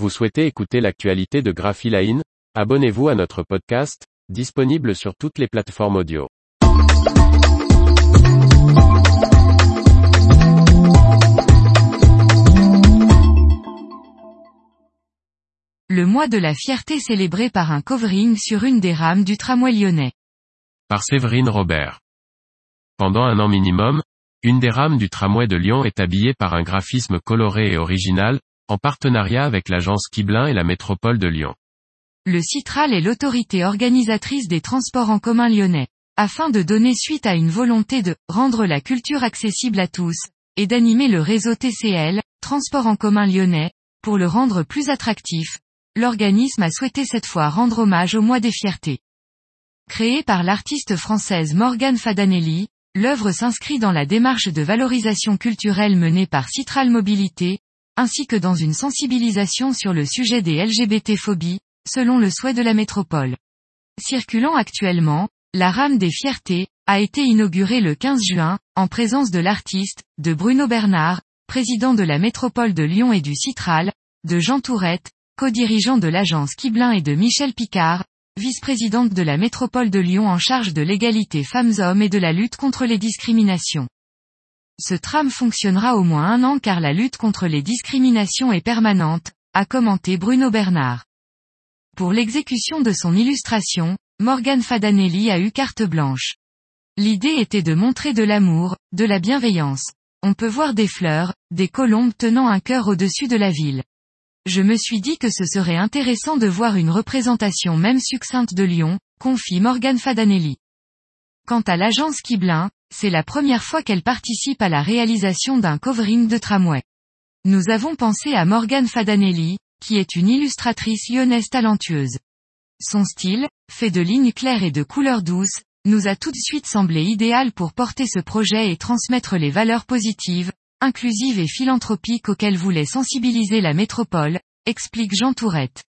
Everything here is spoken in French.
Vous souhaitez écouter l'actualité de Graphiline Abonnez-vous à notre podcast, disponible sur toutes les plateformes audio. Le mois de la fierté célébré par un covering sur une des rames du tramway lyonnais. Par Séverine Robert. Pendant un an minimum, une des rames du tramway de Lyon est habillée par un graphisme coloré et original, en partenariat avec l'agence Kiblin et la métropole de Lyon. Le Citral est l'autorité organisatrice des transports en commun lyonnais. Afin de donner suite à une volonté de rendre la culture accessible à tous, et d'animer le réseau TCL, Transport en commun lyonnais, pour le rendre plus attractif, l'organisme a souhaité cette fois rendre hommage au mois des fiertés. Créé par l'artiste française Morgane Fadanelli, l'œuvre s'inscrit dans la démarche de valorisation culturelle menée par Citral Mobilité, ainsi que dans une sensibilisation sur le sujet des LGBT-phobies, selon le souhait de la métropole. Circulant actuellement, la rame des fiertés, a été inaugurée le 15 juin, en présence de l'artiste, de Bruno Bernard, président de la métropole de Lyon et du Citral, de Jean Tourette, co-dirigeant de l'agence Kiblin et de Michel Picard, vice-présidente de la métropole de Lyon en charge de l'égalité femmes-hommes et de la lutte contre les discriminations. Ce tram fonctionnera au moins un an car la lutte contre les discriminations est permanente, a commenté Bruno Bernard. Pour l'exécution de son illustration, Morgan Fadanelli a eu carte blanche. L'idée était de montrer de l'amour, de la bienveillance. On peut voir des fleurs, des colombes tenant un cœur au-dessus de la ville. Je me suis dit que ce serait intéressant de voir une représentation même succincte de Lyon, confie Morgan Fadanelli. Quant à l'agence Kiblin, c'est la première fois qu'elle participe à la réalisation d'un covering de tramway. Nous avons pensé à Morgan Fadanelli, qui est une illustratrice lyonnaise talentueuse. Son style, fait de lignes claires et de couleurs douces, nous a tout de suite semblé idéal pour porter ce projet et transmettre les valeurs positives, inclusives et philanthropiques auxquelles voulait sensibiliser la métropole, explique Jean Tourette.